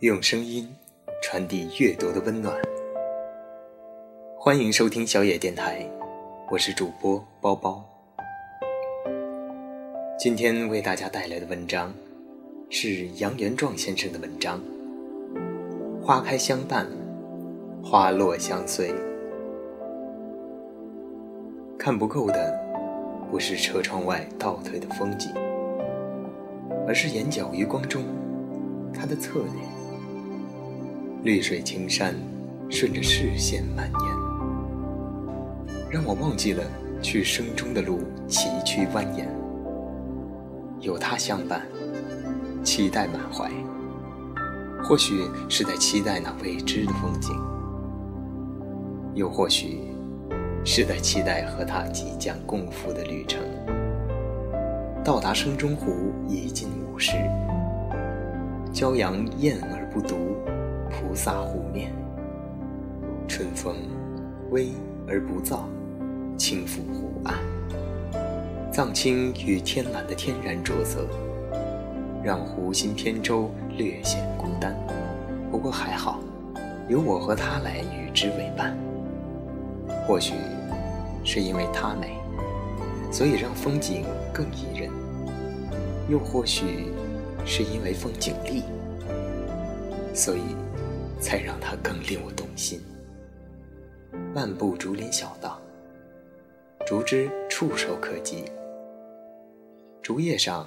用声音传递阅读的温暖。欢迎收听小野电台，我是主播包包。今天为大家带来的文章是杨元壮先生的文章《花开相伴，花落相随》。看不够的不是车窗外倒退的风景，而是眼角余光中他的侧脸。绿水青山，顺着视线蔓延，让我忘记了去生中的路崎岖蜿蜒。有他相伴，期待满怀。或许是在期待那未知的风景，又或许是在期待和他即将共赴的旅程。到达生中湖已近午时，骄阳艳而不毒。菩萨湖面，春风微而不燥，轻拂湖岸。藏青与天蓝的天然着色，让湖心扁舟略显孤单。不过还好，有我和他来与之为伴。或许是因为她美，所以让风景更宜人；又或许是因为风景丽，所以。才让它更令我动心。漫步竹林小道，竹枝触手可及，竹叶上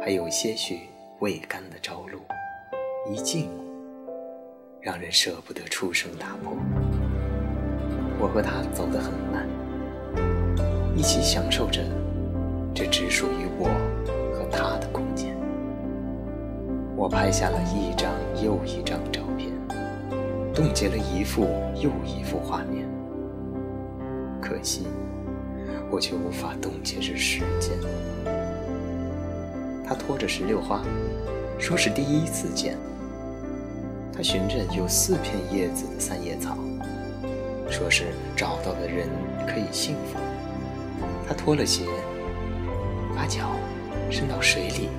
还有些许未干的朝露，一静，让人舍不得出声打破。我和他走得很慢，一起享受着这只属于我和他的。我拍下了一张又一张照片。冻结了一幅又一幅画面，可惜我却无法冻结这时间。他拖着石榴花，说是第一次见。他寻着有四片叶子的三叶草，说是找到的人可以幸福。他脱了鞋，把脚伸到水里，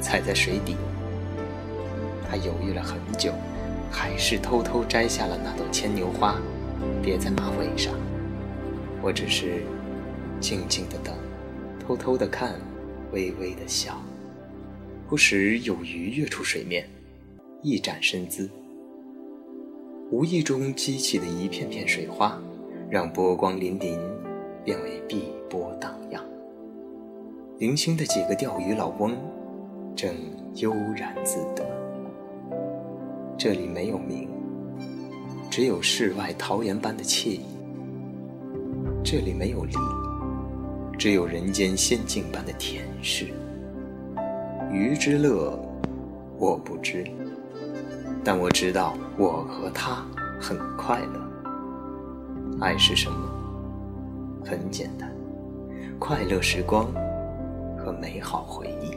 踩在水底。他犹豫了很久。还是偷偷摘下了那朵牵牛花，别在马尾上。我只是静静的等，偷偷的看，微微的笑。不时有鱼跃出水面，一展身姿。无意中激起的一片片水花，让波光粼粼变为碧波荡漾。零星的几个钓鱼老翁，正悠然自得。这里没有名，只有世外桃源般的惬意；这里没有利，只有人间仙境般的恬适。鱼之乐，我不知，但我知道我和他很快乐。爱是什么？很简单，快乐时光和美好回忆。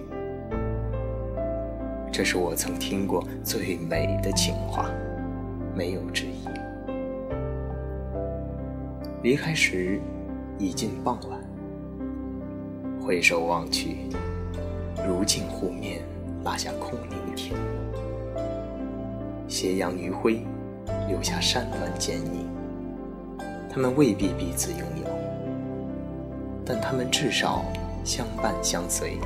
这是我曾听过最美的情话，没有之一。离开时已近傍晚，回首望去，如镜湖面拉下空灵天。斜阳余晖，留下山峦剪影。他们未必彼此拥有，但他们至少相伴相随。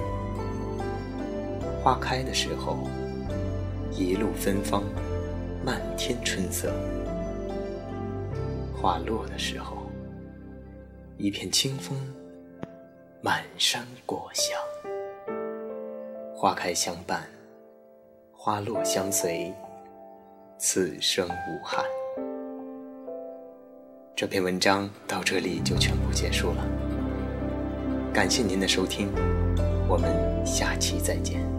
花开的时候，一路芬芳，漫天春色；花落的时候，一片清风，满山果香。花开相伴，花落相随，此生无憾。这篇文章到这里就全部结束了，感谢您的收听，我们下期再见。